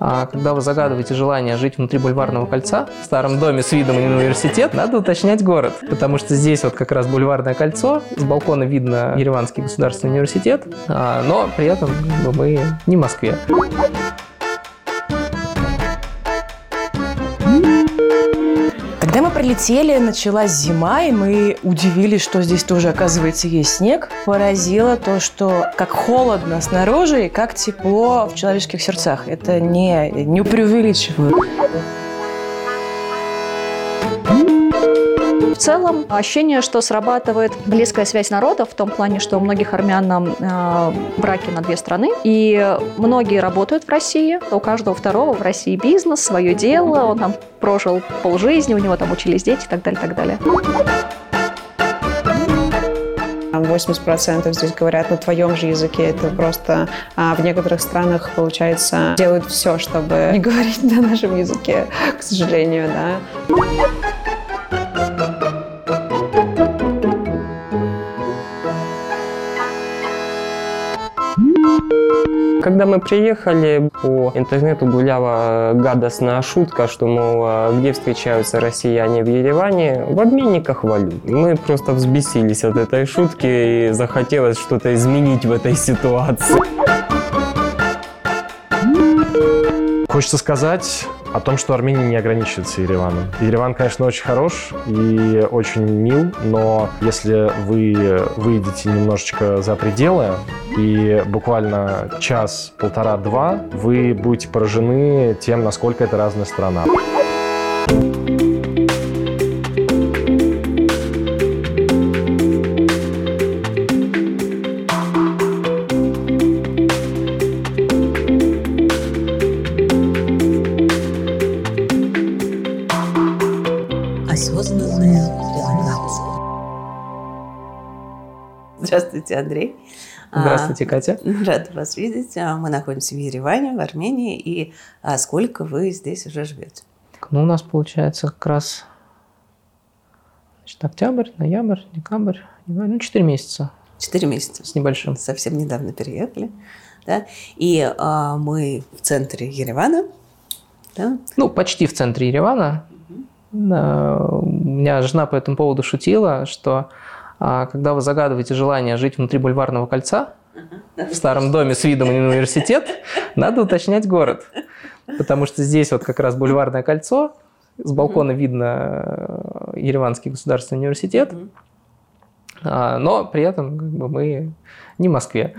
А когда вы загадываете желание жить внутри бульварного кольца, в старом доме с видом на университет, надо уточнять город. Потому что здесь вот как раз бульварное кольцо, с балкона видно Ереванский государственный университет, а, но при этом мы не в Москве. Когда мы прилетели, началась зима, и мы удивились, что здесь тоже, оказывается, есть снег. Поразило то, что как холодно снаружи и как тепло в человеческих сердцах. Это не, не преувеличиваю. В целом ощущение, что срабатывает близкая связь народов в том плане, что у многих армян э, браки на две страны, и многие работают в России, у каждого второго в России бизнес, свое дело, он там прожил полжизни, у него там учились дети и так далее, так далее. 80% здесь говорят на твоем же языке. Это просто а в некоторых странах, получается, делают все, чтобы не говорить на нашем языке, к сожалению, да. Когда мы приехали, по интернету гуляла гадостная шутка, что, мол, а где встречаются россияне в Ереване? В обменниках валют. Мы просто взбесились от этой шутки и захотелось что-то изменить в этой ситуации. Хочется сказать о том, что Армения не ограничивается Ереваном. Ереван, конечно, очень хорош и очень мил, но если вы выйдете немножечко за пределы и буквально час, полтора, два, вы будете поражены тем, насколько это разная страна. Здравствуйте, Андрей. Здравствуйте, Катя. Рада вас видеть. А, мы находимся в Ереване, в Армении. И а сколько вы здесь уже живете? Ну, у нас получается как раз значит, октябрь, ноябрь, декабрь, ну, 4 месяца. Четыре месяца. С небольшим. Совсем недавно переехали. Да? И а, мы в центре Еревана. Да? Ну, почти в центре Еревана. Да, у меня жена по этому поводу шутила, что а когда вы загадываете желание жить внутри бульварного кольца, в старом доме с видом на университет, надо уточнять город. Потому что здесь вот как раз бульварное кольцо, с балкона видно э, Ереванский государственный университет, а, но при этом как бы, мы не в Москве.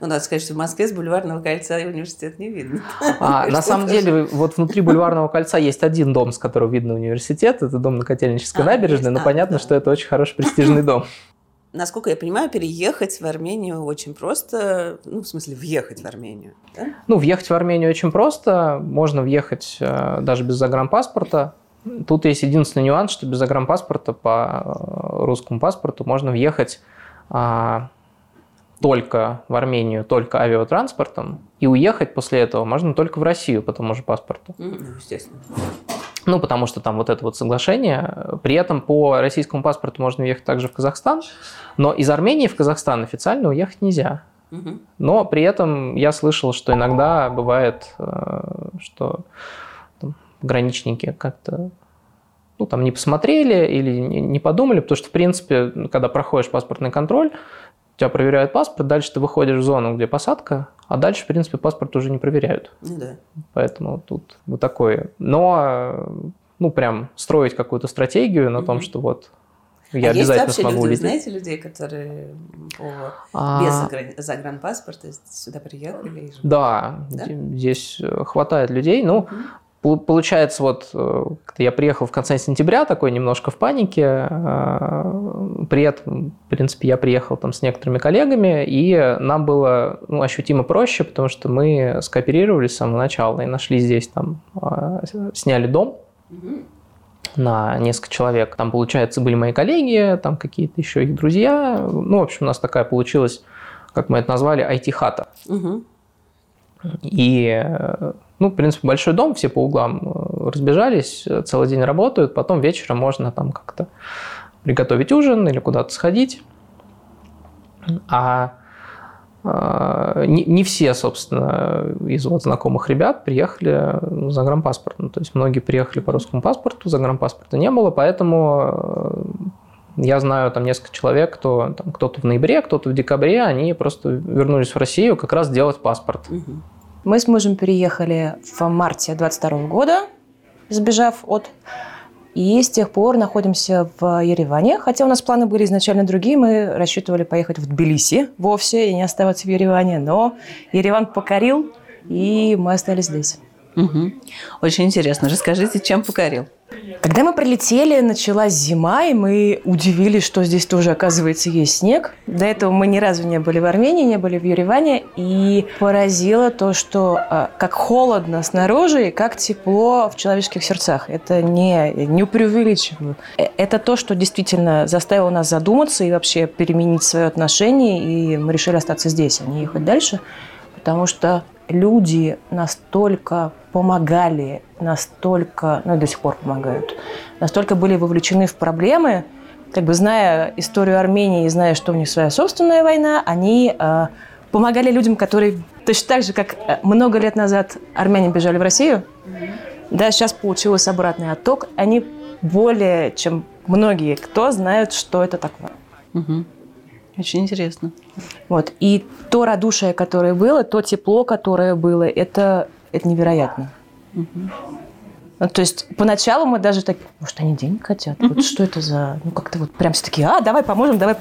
Ну, надо сказать, что в Москве с бульварного кольца университет не видно. А, на самом деле, вот внутри бульварного кольца есть один дом, с которого видно университет. Это дом на Котельнической а, набережной, есть, но а, понятно, да. что это очень хороший престижный дом. Насколько я понимаю, переехать в Армению очень просто, ну, в смысле, въехать в Армению, да? Ну, въехать в Армению очень просто. Можно въехать э, даже без загранпаспорта. Тут есть единственный нюанс, что без загранпаспорта по э, русскому паспорту можно въехать а, только в Армению, только авиатранспортом, и уехать после этого можно только в Россию по тому же паспорту. Ну, естественно. Ну, потому что там вот это вот соглашение. При этом по российскому паспорту можно уехать также в Казахстан, но из Армении в Казахстан официально уехать нельзя. Но при этом я слышал, что иногда бывает, э, что там, граничники как-то ну, там не посмотрели или не подумали, потому что, в принципе, когда проходишь паспортный контроль, тебя проверяют паспорт, дальше ты выходишь в зону, где посадка, а дальше, в принципе, паспорт уже не проверяют. Ну да. Поэтому тут вот такое. Но, ну, прям строить какую-то стратегию на угу. том, что вот я а обязательно есть смогу люди, улететь. знаете людей, которые по, а... без загран... загранпаспорта сюда приехали? Да, да, здесь хватает людей. Ну, угу. Получается, вот э, я приехал в конце сентября, такой немножко в панике, э, при этом, в принципе, я приехал там с некоторыми коллегами, и нам было ну, ощутимо проще, потому что мы скооперировались с самого начала и нашли здесь там, э, сняли дом на несколько человек. Там, получается, были мои коллеги, там какие-то еще их друзья. Ну, в общем, у нас такая получилась, как мы это назвали, IT-хата. Угу. И ну, в принципе, большой дом, все по углам э, разбежались, э, целый день работают, потом вечером можно там как-то приготовить ужин или куда-то сходить. А а, не, не все, собственно, из вот знакомых ребят приехали за грампаспортом. То есть многие приехали по русскому паспорту, за грампаспорта не было, поэтому э, я знаю там несколько человек, кто там, кто-то в ноябре, кто-то в декабре, они просто вернулись в Россию как раз делать паспорт. Мы с мужем переехали в марте 22 года, сбежав от и с тех пор находимся в Ереване. Хотя у нас планы были изначально другие. Мы рассчитывали поехать в Тбилиси вовсе и не оставаться в Ереване. Но Ереван покорил, и мы остались здесь. Угу. Очень интересно. Расскажите, чем покорил? Когда мы прилетели, началась зима, и мы удивились, что здесь тоже, оказывается, есть снег. До этого мы ни разу не были в Армении, не были в Ереване, и поразило то, что а, как холодно снаружи и как тепло в человеческих сердцах. Это не, не преувеличиваю. Э, это то, что действительно заставило нас задуматься и вообще переменить свое отношение, и мы решили остаться здесь, а не ехать дальше, потому что люди настолько помогали, настолько, ну и до сих пор помогают, настолько были вовлечены в проблемы, как бы зная историю Армении и зная, что у них своя собственная война, они э, помогали людям, которые точно так же, как э, много лет назад армяне бежали в Россию, mm-hmm. да, сейчас получилось обратный отток, они более чем многие, кто знают, что это такое. Mm-hmm. Очень интересно. Вот. И то радушие, которое было, то тепло, которое было, это, это невероятно. Угу. Ну, то есть поначалу мы даже так, может, они денег хотят? Вот что это за... Ну, как-то вот прям все такие, а, давай поможем, давай...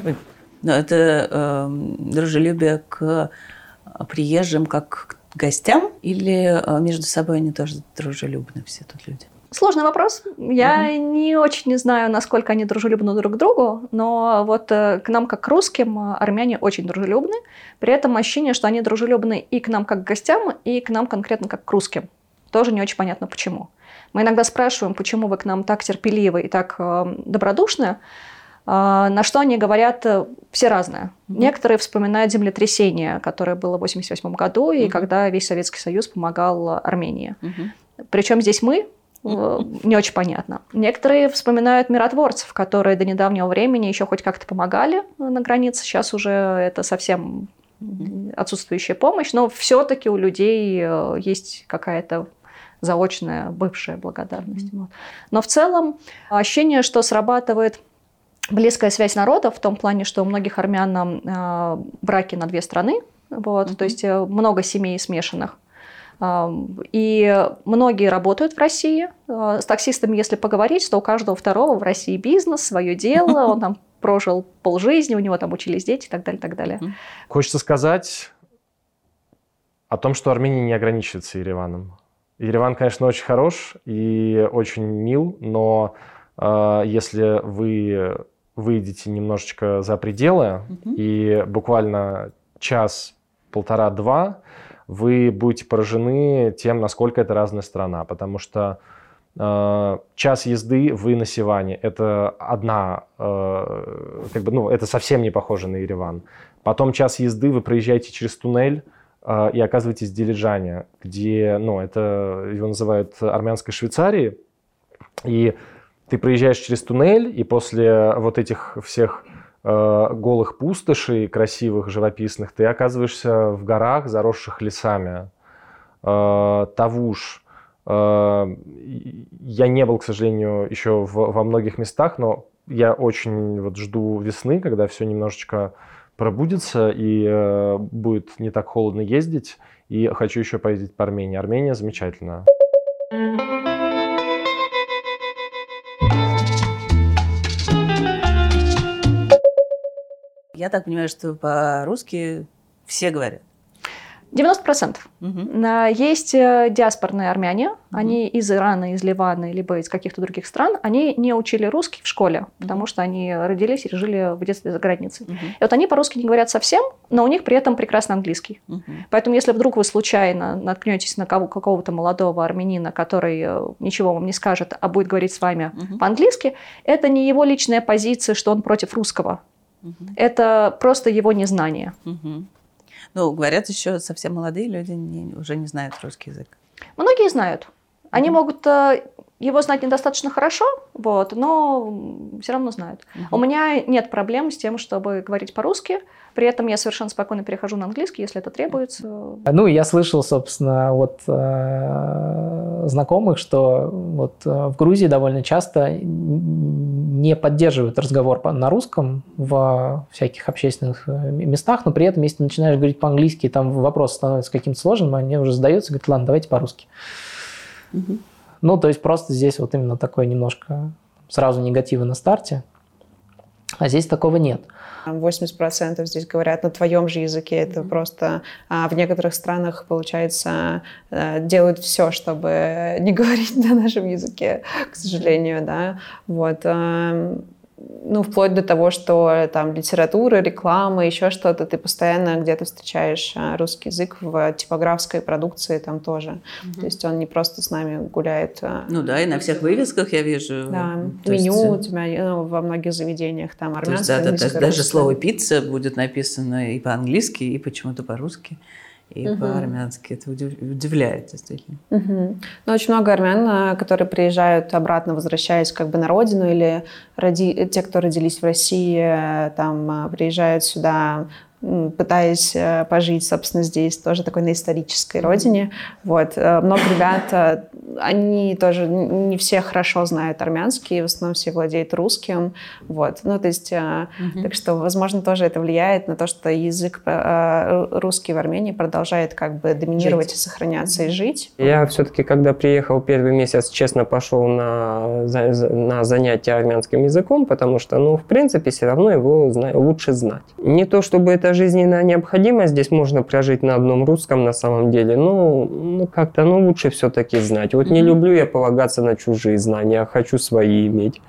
Но это э, дружелюбие к приезжим как к гостям или э, между собой они тоже дружелюбны все тут люди? Сложный вопрос. Я угу. не очень не знаю, насколько они дружелюбны друг к другу, но вот э, к нам, как к русским, э, армяне очень дружелюбны. При этом ощущение, что они дружелюбны и к нам, как к гостям, и к нам конкретно, как к русским. Тоже не очень понятно, почему. Мы иногда спрашиваем, почему вы к нам так терпеливы и так э, добродушны, на что они говорят все разное. Mm-hmm. Некоторые вспоминают землетрясение, которое было в 1988 году, mm-hmm. и когда весь Советский Союз помогал Армении. Mm-hmm. Причем здесь мы, Э, не очень понятно. Некоторые вспоминают миротворцев, которые до недавнего времени еще хоть как-то помогали на границе. Сейчас уже это совсем отсутствующая помощь, но все-таки у людей э, есть какая-то заочная бывшая благодарность. Mm-hmm. Но в целом ощущение, что срабатывает близкая связь народов в том плане, что у многих армян э, браки на две страны, вот, mm-hmm. то есть э, много семей смешанных. И многие работают в России. А, с таксистами, если поговорить, то у каждого второго в России бизнес, свое дело, он там прожил полжизни, у него там учились дети и так далее, так далее. Хочется сказать о том, что Армения не ограничивается Ереваном. Ереван, конечно, очень хорош и очень мил, но э, если вы выйдете немножечко за пределы угу. и буквально час, полтора, два вы будете поражены тем, насколько это разная страна, потому что э, час езды вы на Сиване – это одна, э, как бы, ну, это совсем не похоже на Ереван. Потом час езды вы проезжаете через туннель э, и оказываетесь в Дилижане, где, ну, это его называют армянской Швейцарией, и ты проезжаешь через туннель, и после вот этих всех голых пустошей, красивых, живописных, ты оказываешься в горах, заросших лесами. Э, Тавуш. Э, я не был, к сожалению, еще во многих местах, но я очень вот жду весны, когда все немножечко пробудется и э, будет не так холодно ездить. И хочу еще поездить по Армении. Армения замечательная. Я так понимаю, что по-русски все говорят. 90%. Угу. Есть э, диаспорные армяне, угу. они из Ирана, из Ливана, либо из каких-то других стран, они не учили русский в школе, потому что они родились и жили в детстве за границей. Угу. И вот они по-русски не говорят совсем, но у них при этом прекрасный английский. Угу. Поэтому если вдруг вы случайно наткнетесь на кого- какого-то молодого армянина, который э, ничего вам не скажет, а будет говорить с вами угу. по-английски, это не его личная позиция, что он против русского. Угу. Это просто его незнание. Угу. Ну, говорят, еще совсем молодые люди не, уже не знают русский язык. Многие знают. Они угу. могут э, его знать недостаточно хорошо, вот, но все равно знают. У меня нет проблем с тем, чтобы говорить по-русски. При этом я совершенно спокойно перехожу на английский, если это требуется. Ну, я слышал, собственно, от э, знакомых, что вот э, в Грузии довольно часто не поддерживают разговор на русском в всяких общественных э, местах, но при этом, если ты начинаешь говорить по-английски, там вопрос становится каким-то сложным, они уже сдаются, говорят, ладно, давайте по-русски. Угу. Ну, то есть просто здесь вот именно такое немножко сразу негатива на старте, а здесь такого нет. 80% здесь говорят на твоем же языке. Это просто а в некоторых странах, получается, э, делают все, чтобы не говорить на нашем языке, к сожалению, да. Вот. Ну, вплоть до того, что там литература, реклама, еще что-то, ты постоянно где-то встречаешь а, русский язык в типографской продукции там тоже. Угу. То есть он не просто с нами гуляет. А, ну да, и на всех вывесках я вижу. Да, то меню есть... у тебя ну, во многих заведениях там армянское, да, да, даже слово пицца будет написано и по-английски, и почему-то по-русски и угу. по-армянски. Это удивляет, действительно. Угу. Ну, очень много армян, э, которые приезжают обратно, возвращаясь как бы на родину, или роди... те, кто родились в России, э, там э, приезжают сюда пытаясь э, пожить, собственно, здесь, тоже такой на исторической родине. Вот. Э, много ребят, э, они тоже не все хорошо знают армянский, в основном все владеют русским. Вот. Ну, то есть, mm-hmm. так что, возможно, тоже это влияет на то, что язык русский в Армении продолжает как бы доминировать жить. и сохраняться, и жить. Я все-таки, когда приехал первый месяц, честно пошел на, на занятия армянским языком, потому что, ну, в принципе, все равно его лучше знать. Не то, чтобы это какая жизненная необходимость здесь можно прожить на одном русском на самом деле. Ну, ну как-то, ну лучше все-таки знать. Вот не люблю я полагаться на чужие знания, а хочу свои иметь.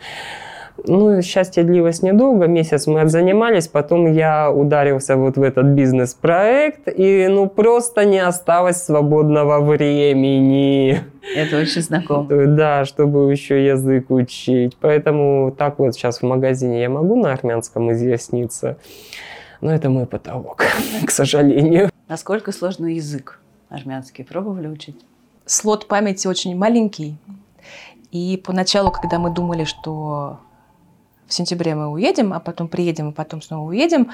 Ну, счастье длилось недолго, месяц мы отзанимались, потом я ударился вот в этот бизнес-проект, и ну просто не осталось свободного времени. Это очень знакомо. Да, чтобы еще язык учить. Поэтому так вот сейчас в магазине я могу на армянском изъясниться. Но это мой потолок, к сожалению. Насколько сложный язык армянский? Пробовали учить? Слот памяти очень маленький. И поначалу, когда мы думали, что в сентябре мы уедем, а потом приедем, и потом снова уедем,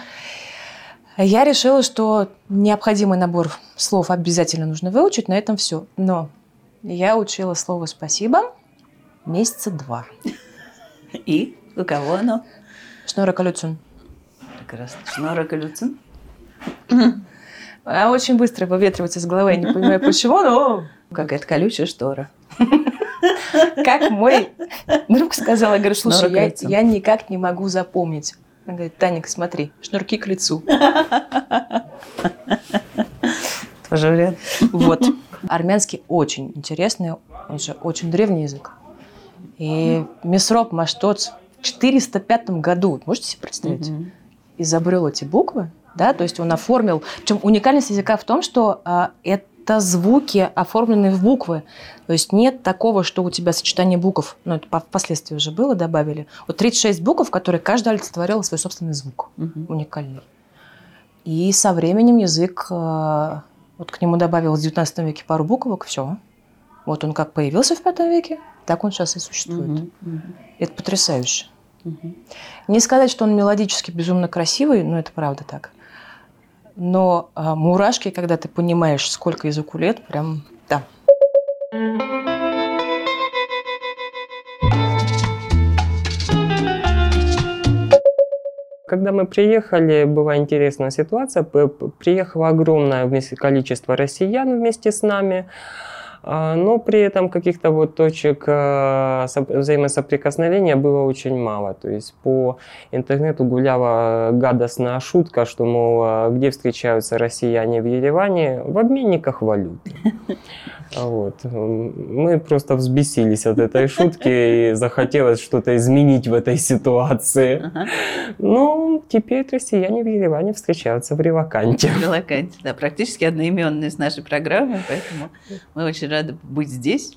я решила, что необходимый набор слов обязательно нужно выучить, на этом все. Но я учила слово «спасибо» месяца два. И? У кого оно? Шнора Калюцин прекрасно. Шнора Калюцин? Она очень быстро выветривается из головы. Я не понимаю, почему, но... Какая-то колючая штора. Как мой друг сказал, я говорю, слушай, я, я никак не могу запомнить. Он говорит, Таник, смотри, шнурки к лицу. Тоже вариант. Вот. Армянский очень интересный, он же очень древний язык. И Месроп Маштоц в 405 году, можете себе представить? Изобрел эти буквы, да, то есть он оформил. Причем уникальность языка в том, что а, это звуки, оформленные в буквы. То есть нет такого, что у тебя сочетание букв, ну, это впоследствии уже было, добавили. Вот 36 букв, которые каждая олицетворяла свой собственный звук, угу. уникальный. И со временем язык, а, вот к нему добавилось в 19 веке пару буквок, все. Вот он как появился в 5 веке, так он сейчас и существует. Угу, угу. Это потрясающе. Не сказать, что он мелодически безумно красивый, но это правда так. Но а, мурашки, когда ты понимаешь, сколько языку лет, прям да. Когда мы приехали, была интересная ситуация. Приехало огромное количество россиян вместе с нами. А, но при этом каких-то вот точек а, взаимосоприкосновения было очень мало. То есть по интернету гуляла гадостная шутка, что, мол, а, где встречаются россияне в Ереване? В обменниках валюты. Вот. Мы просто взбесились от этой шутки и захотелось что-то изменить в этой ситуации. Ага. Ну, теперь россияне в Ереване встречаются в Реваканте. В Реваканте, да, практически одноименные с нашей программой, поэтому мы очень рады быть здесь.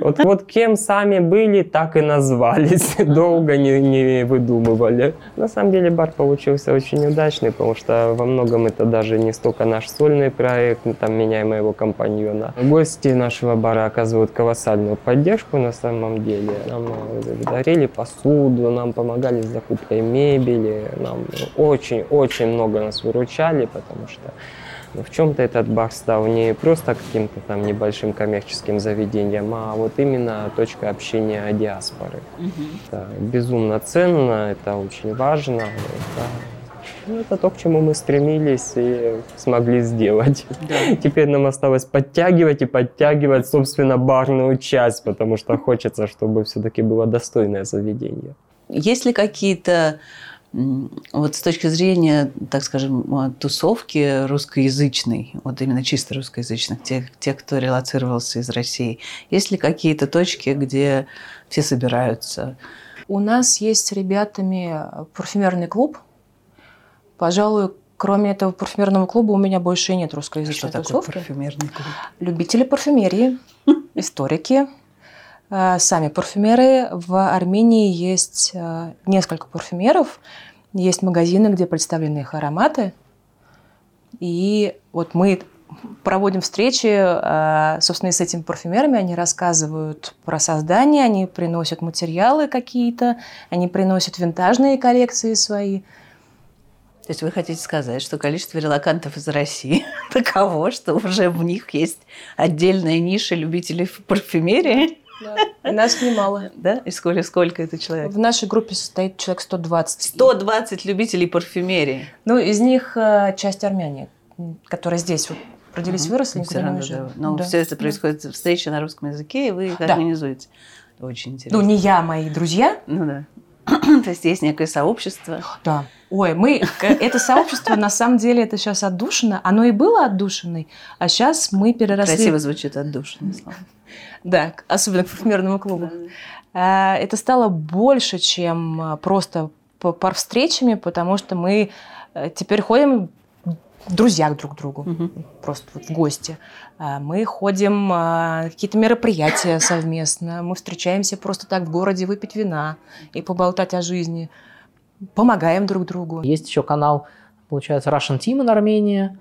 Вот, вот кем сами были, так и назвались. Долго не, не выдумывали. На самом деле бар получился очень удачный, потому что во многом это даже не столько наш сольный проект, там меня и моего компаньона. Гости нашего бара оказывают колоссальную поддержку на самом деле. Нам э, дарили посуду, нам помогали с закупкой мебели, нам очень-очень много нас выручали, потому что но в чем-то этот бар стал не просто каким-то там небольшим коммерческим заведением, а вот именно точкой общения диаспоры. Угу. Это безумно ценно, это очень важно. Это ну, это то, к чему мы стремились и смогли сделать. Да. Теперь нам осталось подтягивать и подтягивать, собственно, барную часть, потому что хочется, чтобы все-таки было достойное заведение. Есть ли какие-то вот с точки зрения, так скажем, тусовки русскоязычной, вот именно чисто русскоязычных, тех, тех, кто релацировался из России, есть ли какие-то точки, где все собираются? У нас есть с ребятами парфюмерный клуб. Пожалуй, кроме этого парфюмерного клуба у меня больше нет русскоязычной Что тусовки. такое парфюмерный клуб? Любители парфюмерии, историки, сами парфюмеры. В Армении есть э, несколько парфюмеров. Есть магазины, где представлены их ароматы. И вот мы проводим встречи, э, собственно, и с этими парфюмерами. Они рассказывают про создание, они приносят материалы какие-то, они приносят винтажные коллекции свои. То есть вы хотите сказать, что количество релакантов из России таково, что уже в них есть отдельная ниша любителей парфюмерии? Да. нас немало. Да? И сколько, сколько это человек? В нашей группе состоит человек 120. 120 любителей парфюмерии? Ну, из них э, часть армяне, которые здесь вот родились, выросли, никуда не уезжали. Но да. все это происходит, да. встречи на русском языке, и вы их да. организуете. Очень интересно. Ну, не я, мои друзья. Ну да. То есть есть некое сообщество. Да. Ой, мы, это сообщество, на самом деле, это сейчас отдушено. Оно и было отдушиной, а сейчас мы переросли... Красиво звучит отдушина, слава. Да, особенно к парфюмерному клубу. А, это стало больше, чем а, просто пар встречами, потому что мы э, теперь ходим друзьях друг к другу, угу. просто вот в гости. А, мы ходим на какие-то мероприятия совместно, мы встречаемся просто так в городе выпить вина и поболтать о жизни, помогаем друг другу. Есть еще канал, получается, Russian Team in Армении,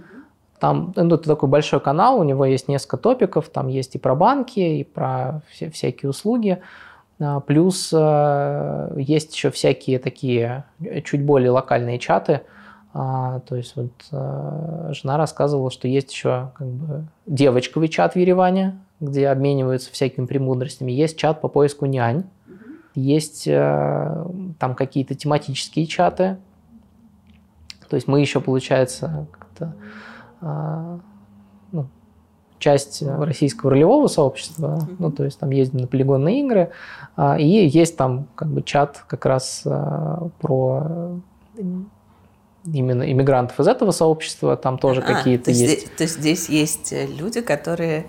там ну, это такой большой канал, у него есть несколько топиков, там есть и про банки, и про все, всякие услуги. А, плюс э, есть еще всякие такие чуть более локальные чаты. А, то есть вот э, жена рассказывала, что есть еще как бы девочковый чат в Ереване, где обмениваются всякими премудростями. Есть чат по поиску нянь. Есть там какие-то тематические чаты. То есть мы еще, получается, как-то а, ну, часть российского ролевого сообщества, mm-hmm. ну, то есть там ездим на полигонные игры, а, и есть там как бы чат как раз а, про именно иммигрантов из этого сообщества, там тоже а, какие-то то есть. Здесь, то есть здесь есть э, люди, которые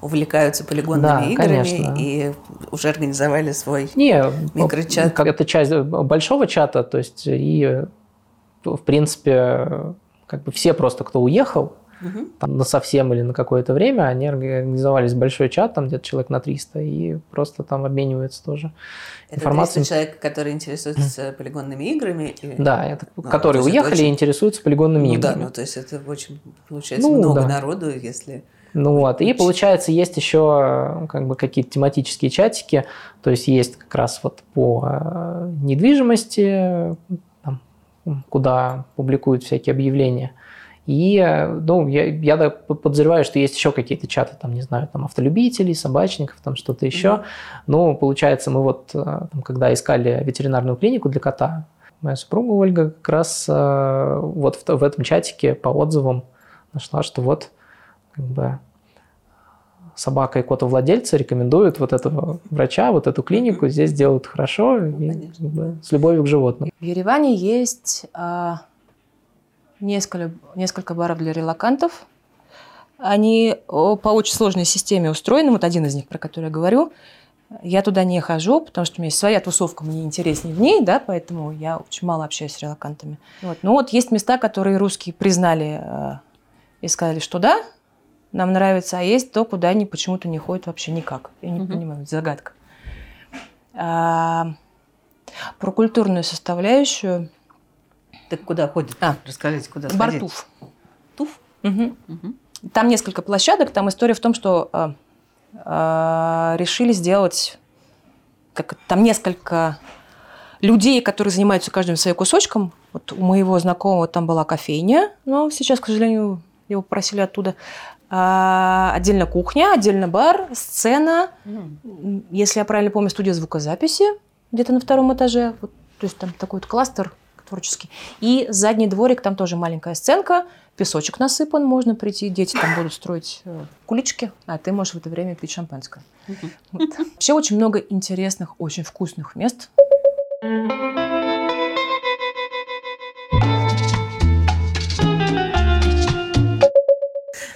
увлекаются полигонными да, играми конечно. и уже организовали свой Не, микрочат. Это часть большого чата, то есть и в принципе как бы все просто, кто уехал, угу. там, на совсем или на какое-то время, они организовались большой чат, там где-то человек на 300, и просто там обмениваются тоже это информацией. Это человек, который интересуется полигонными играми? Или... Да, это, ну, которые уехали очень... и интересуются полигонными ну, играми. Да, ну то есть это очень, получается, ну, много да. народу, если... Ну вот, и получается, есть еще как бы какие-то тематические чатики, то есть есть как раз вот по э, недвижимости, куда публикуют всякие объявления. И ну, я, я подозреваю, что есть еще какие-то чаты, там, не знаю, там автолюбителей, собачников, там что-то еще. Mm-hmm. Ну, получается, мы вот, э, там, когда искали ветеринарную клинику для кота, моя супруга Ольга как раз э, вот в, в этом чатике по отзывам нашла, что вот как бы собака и котовладельцы рекомендуют вот этого врача, вот эту клинику, здесь делают хорошо и как бы, с любовью к животным. В Ереване есть а, несколько, несколько баров для релакантов. Они по очень сложной системе устроены. Вот один из них, про который я говорю. Я туда не хожу, потому что у меня есть своя тусовка, мне интереснее в ней, да, поэтому я очень мало общаюсь с релакантами. Вот. Но вот есть места, которые русские признали э, и сказали, что да, нам нравится, а есть то, куда они почему-то не ходят вообще никак. Я не понимаю, это загадка. А, про культурную составляющую. Так куда ходит? А. Расскажите, куда сходить? Бартуф. Туф? Мгм. Мгм. Там несколько площадок. Там история в том, что а, а, решили сделать... Как, там несколько людей, которые занимаются каждым своим кусочком. Вот у моего знакомого там была кофейня, но сейчас, к сожалению, его попросили оттуда. А, отдельно кухня, отдельно бар, сцена. М, Если я правильно помню, студия звукозаписи где-то на втором этаже. Вот, то есть там такой вот кластер творческий. И задний дворик, там тоже маленькая сценка, песочек насыпан, можно прийти, дети там будут строить э, кулички, а ты можешь в это время пить шампанское. Вот. Вообще очень много интересных, очень вкусных мест.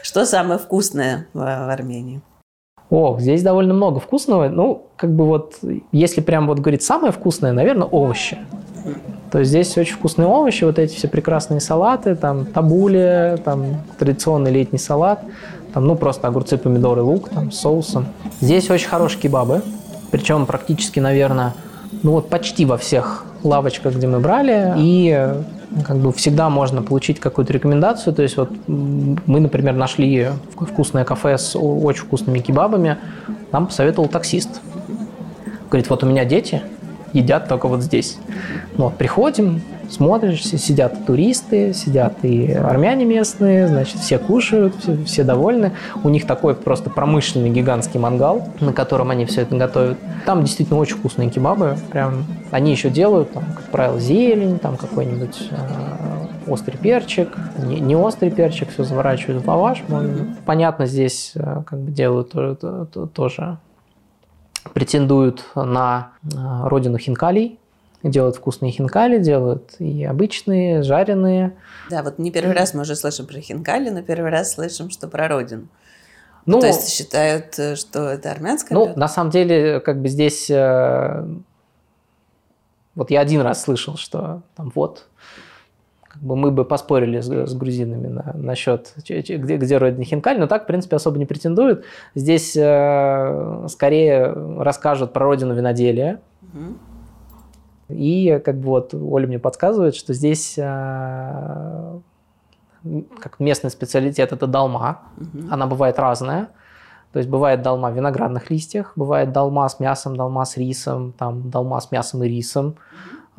Что самое вкусное в, в Армении? О, здесь довольно много вкусного. Ну, как бы вот, если прям вот говорить самое вкусное, наверное, овощи. То есть здесь очень вкусные овощи, вот эти все прекрасные салаты, там табули, там традиционный летний салат, там, ну, просто огурцы, помидоры, лук, там, с соусом. Здесь очень хорошие кебабы, причем практически, наверное, ну вот почти во всех лавочках, где мы брали, и как бы всегда можно получить какую-то рекомендацию. То есть вот мы, например, нашли вк- вкусное кафе с очень вкусными кебабами, нам посоветовал таксист. Говорит, вот у меня дети едят только вот здесь. Вот приходим, смотришь, си- сидят туристы, сидят и армяне местные, значит, все кушают, все, все довольны. У них такой просто промышленный гигантский мангал, на котором они все это готовят. Там действительно очень вкусные кебабы, прям они еще делают, там, как правило, зелень, там какой-нибудь э, острый перчик, не, не острый перчик, все заворачивают в лаваш. Понятно, здесь э, как бы делают то- то- то- тоже претендуют на э, родину хинкалей, делают вкусные хинкали, делают и обычные, жареные. Да, вот не первый раз мы уже слышим про хинкали, но первый раз слышим, что про родину. Ну, То есть считают, э, что это армянское ну, блюдо? на самом деле, как бы здесь... э, вот я один раз слышал, что там вот, как бы мы бы поспорили с, с грузинами на, насчет, че- че- где, где родина хинкаль, но так, в принципе, особо не претендуют. Здесь э, скорее расскажут про родину виноделия, Мгм. И как бы вот Оля мне подсказывает, что здесь э, как местный специалитет это долма. Мгм. Она бывает разная. То есть бывает долма в виноградных листьях, бывает долма с мясом, долма с рисом, там долма с мясом и рисом.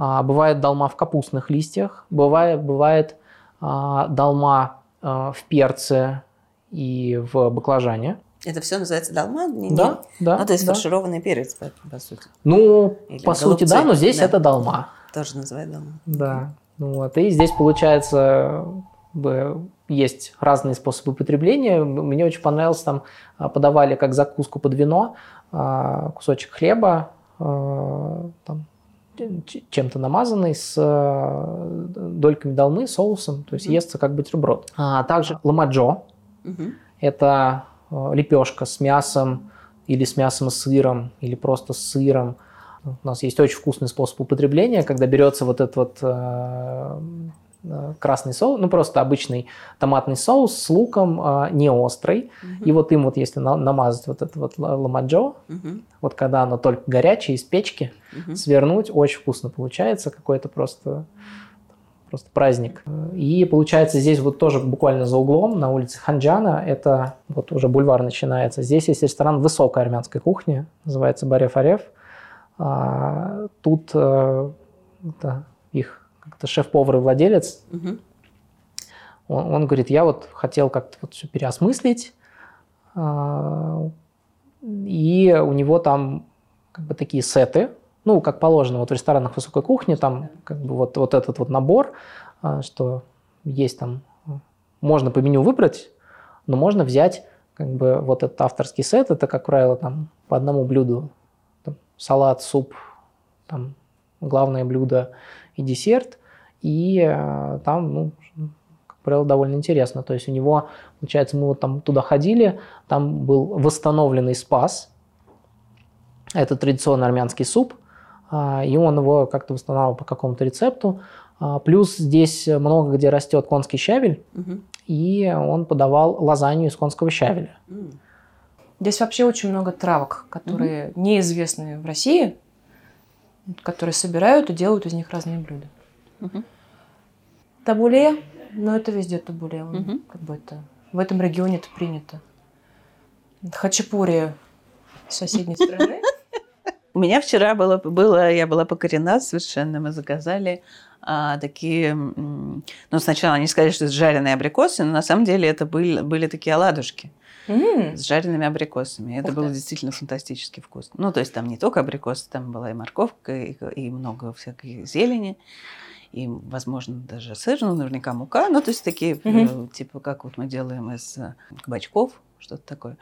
А, бывает долма в капустных листьях, бывает, бывает а, долма а, в перце и в баклажане. Это все называется долма? Не- не- Да, да. Ну, то есть да. фаршированный перец, по, по сути. Ну, Или по сути, голубцы, да, но здесь да. это долма. Тоже называют долма. Да. Вот. И здесь, получается, есть разные способы потребления. Мне очень понравилось, там а, подавали как закуску под вино а, кусочек хлеба, а, там, чем-то намазанный с а, дольками долмы, соусом, то есть Мгм. естся как бутерброд. А также ламаджо, Мгм. это э, лепешка с мясом или с мясом и сыром, или просто с сыром. У нас есть очень вкусный способ употребления, когда берется вот этот вот э, э, красный соус, ну просто обычный томатный соус с луком, э, не острый. Мгм. И вот им вот если на- намазать вот это вот ла- ламаджо, Мгм. вот когда оно только горячее из печки, Мгм. свернуть, очень вкусно получается, какой-то просто просто праздник. И получается здесь вот тоже буквально за углом на улице Ханджана, это вот уже бульвар начинается, здесь есть ресторан высокой армянской кухни, называется Барев Ареф. А, Тут э, это их как-то шеф-повар и владелец, Мгм. он, он говорит, я вот хотел как-то вот все переосмыслить, а, и у него там как бы такие сеты, ну, как положено вот в ресторанах высокой кухни, там как бы вот, вот этот вот набор, а, что есть там, можно по меню выбрать, но можно взять как бы вот этот авторский сет, это, как правило, там по одному блюду, там, салат, суп, там главное блюдо и десерт, и э, там, ну, как правило, довольно интересно. То есть у него, получается, мы вот там туда ходили, там был восстановленный спас, это традиционный армянский суп, а, и он его как-то восстанавливал по какому-то рецепту. А, Плюс здесь много где растет конский щавель, Мгм. и он подавал лазанью из конского щавеля. Здесь вообще очень много травок, которые mm-hmm. неизвестны в России, которые собирают и делают из них разные блюда. Mm-hmm. Табуле, но это везде табуле. Mm-hmm. Как бы это в этом регионе это принято. Хачапури соседней страны. У меня вчера было, было, я была покорена совершенно. Мы заказали а, такие, ну, сначала они сказали, что это жареные абрикосы, но на самом деле это были, были такие оладушки mm. с жареными абрикосами. Это Ух было ты. действительно фантастически вкусно. Ну, то есть там не только абрикосы, там была и морковка, и, и много всякой зелени и, возможно, даже сыр, ну, наверняка мука. Ну, то есть такие, mm-hmm. типа, как вот мы делаем из э, кабачков, что-то такое.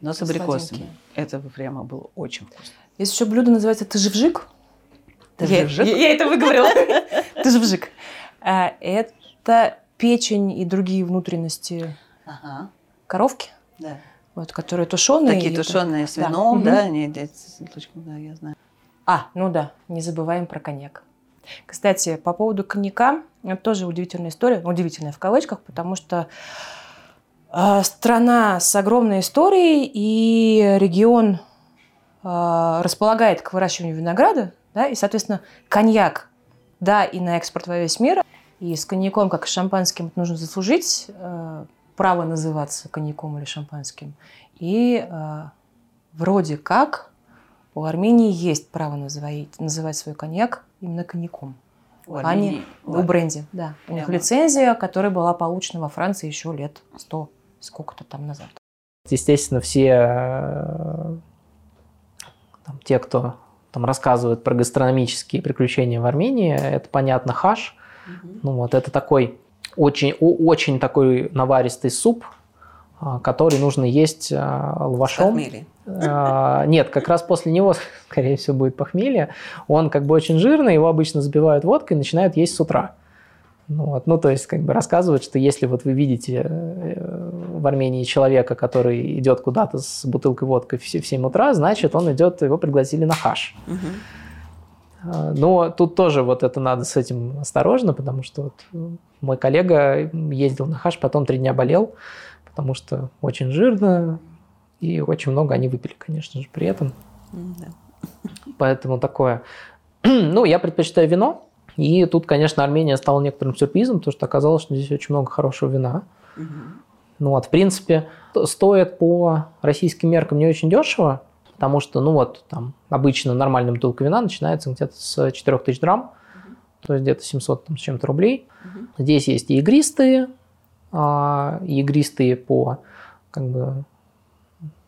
Но с абрикосами. Сладенькие. Это прямо было очень вкусно. Есть еще блюдо, называется тыжевжик. Тыжевжик? Я, я это выговорила. Тыжевжик. А, это печень и другие внутренности коровки. Да. Вот, которые тушеные. Такие тушеные с вином, да, они, да, я знаю. А, ну да, не забываем про коньяк. Кстати, по поводу коньяка, это тоже удивительная история, удивительная в кавычках, потому что э, страна с огромной историей и регион э, располагает к выращиванию винограда, да, и, соответственно, коньяк, да, и на экспорт во весь мир, и с коньяком, как и шампанским, нужно заслужить э, право называться коньяком или шампанским. И э, вроде как у Армении есть право называть, называть свой коньяк именно коньяком. У Армении? А не, у бренде, да. У них лицензия, которая была получена во Франции еще лет сто, сколько-то там назад. Естественно, все э, там, те, кто там рассказывают про гастрономические приключения в Армении, это, понятно, хаш. Угу. Ну вот, это такой очень, очень такой наваристый суп, а, который нужно есть а, лавашом. А, нет, как раз после него, скорее всего, будет похмелье. Он как бы очень жирный, его обычно забивают водкой и начинают есть с утра. Ну, вот. ну, то есть, как бы рассказывают, что если вот вы видите э, в Армении человека, который идет куда-то с бутылкой водки в 7 утра, значит, он идет, его пригласили на хаш. Угу. Но тут тоже вот это надо с этим осторожно, потому что вот мой коллега ездил на хаш, потом три дня болел, потому что очень жирно, и очень много они выпили, конечно же, при этом. Да. Поэтому такое. Ну, я предпочитаю вино. И тут, конечно, Армения стала некоторым сюрпризом, потому что оказалось, что здесь очень много хорошего вина. Угу. Ну вот, в принципе, стоит по российским меркам не очень дешево, потому что, ну вот, там обычно нормальная бутылка вина начинается где-то с 4000 грамм, угу. то есть где-то 700 там, с чем-то рублей. Угу. Здесь есть и игристые, а, и игристые по как бы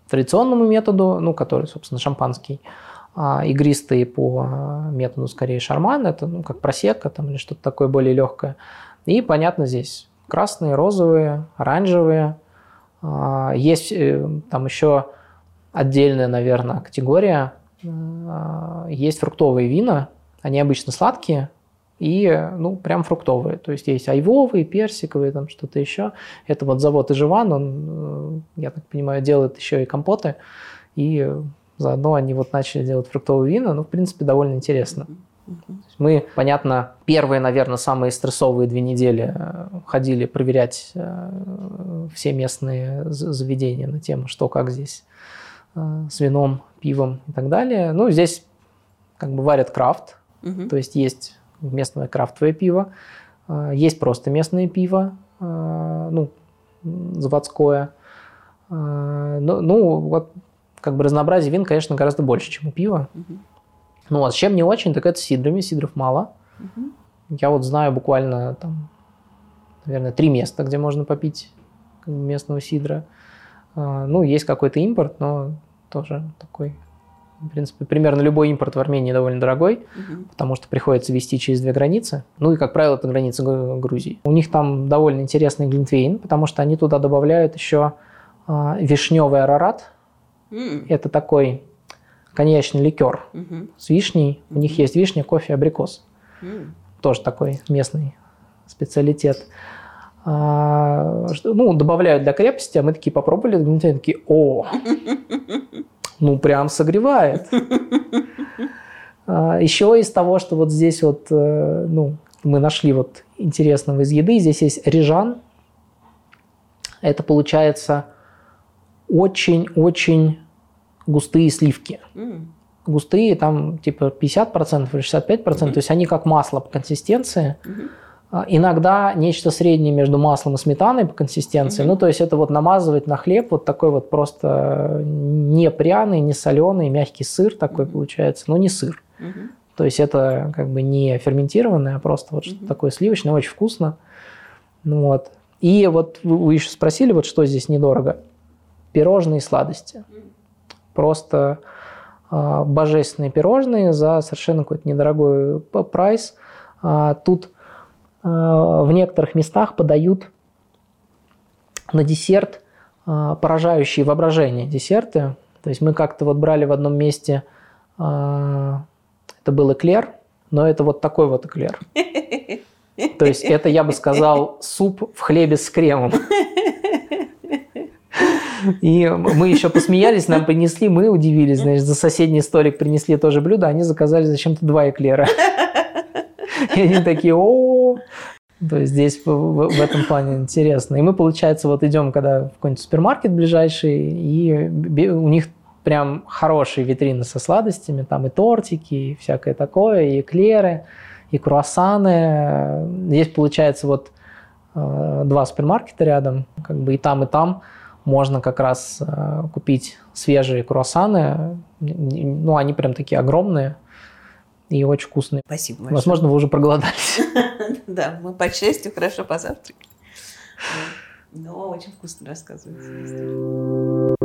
традиционному методу, ну, который, собственно, шампанский, а игристые по методу скорее шарман, это ну, как просека там, или что-то такое более легкое. И, понятно, здесь красные, розовые, оранжевые. А, есть э, там еще отдельная, наверное, категория. А, есть фруктовые вина, они обычно сладкие, и, ну, прям фруктовые. То есть есть айвовые, персиковые, там что-то еще. Это вот завод Ижеван, он, э, я так понимаю, делает еще и компоты. И заодно они вот начали делать фруктовые вина. Ну, в принципе, довольно интересно. Мы, понятно, первые, наверное, самые стрессовые две недели э, ходили проверять э, все местные заведения на тему, что как здесь с вином, пивом и так далее. Ну, здесь как бы варят крафт, угу. то есть есть местное крафтовое пиво, а, есть просто местное пиво, а, ну, заводское. Ну, ну, вот как бы разнообразие вин, конечно, гораздо больше, чем у пива. Угу. Ну, а с чем не очень, так это с сидрами. Сидров мало. Угу. Я вот знаю буквально там, наверное, три места, где можно попить местного сидра. Ну, есть какой-то импорт, но тоже такой в принципе, примерно любой импорт в Армении довольно дорогой, угу. потому что приходится вести через две границы. Ну и, как правило, это граница Грузии. У них там довольно интересный глинтвейн, потому что они туда добавляют еще э, вишневый арарат. Mm. Это такой коньячный ликер mm-hmm. с вишней. Mm-hmm. У них есть вишня, кофе, абрикос. Mm. Тоже такой местный специалитет. А, ну, добавляют для крепости, а мы такие попробовали, глинтвейн, такие, о, ну, прям согревает. А, Еще из того, что вот здесь вот, э, ну, мы нашли вот интересного из еды, здесь есть рижан. это получается очень-очень густые сливки. Густые, там типа 50% или 65%, то есть они как масло по консистенции. А, Иногда нечто среднее между маслом и сметаной по консистенции. Ну, то есть это вот намазывать на хлеб вот такой вот просто не пряный, не соленый, мягкий сыр такой получается, но не сыр. То есть это как бы не ферментированное, а просто вот что-то такое сливочное, очень вкусно. Ну, вот. И вот вы, еще спросили, вот что здесь недорого. Пирожные сладости. Просто а, божественные пирожные за совершенно какой-то недорогой п- прайс. А, тут а, в некоторых местах подают на десерт а, поражающие воображение десерты. То есть мы как-то вот брали в одном месте, а, это был эклер, но это вот такой вот эклер. То есть это, я бы сказал, суп в хлебе с кремом. И мы еще посмеялись, нам принесли, мы удивились, значит, за соседний столик принесли тоже блюдо, они заказали зачем-то два эклера. И они такие, о то есть здесь в, этом плане интересно. И мы, получается, вот идем, когда в какой-нибудь супермаркет ближайший, и у них прям хорошие витрины со сладостями, там и тортики, и всякое такое, и эклеры, и круассаны. Здесь, получается, вот э, два супермаркета рядом, как бы и там, и там можно как раз э, купить свежие круассаны. Ну, они прям такие огромные и очень вкусные. Спасибо большое. Возможно, вы уже проголодались. Да, мы по счастью хорошо позавтракали. Но очень вкусно рассказываете.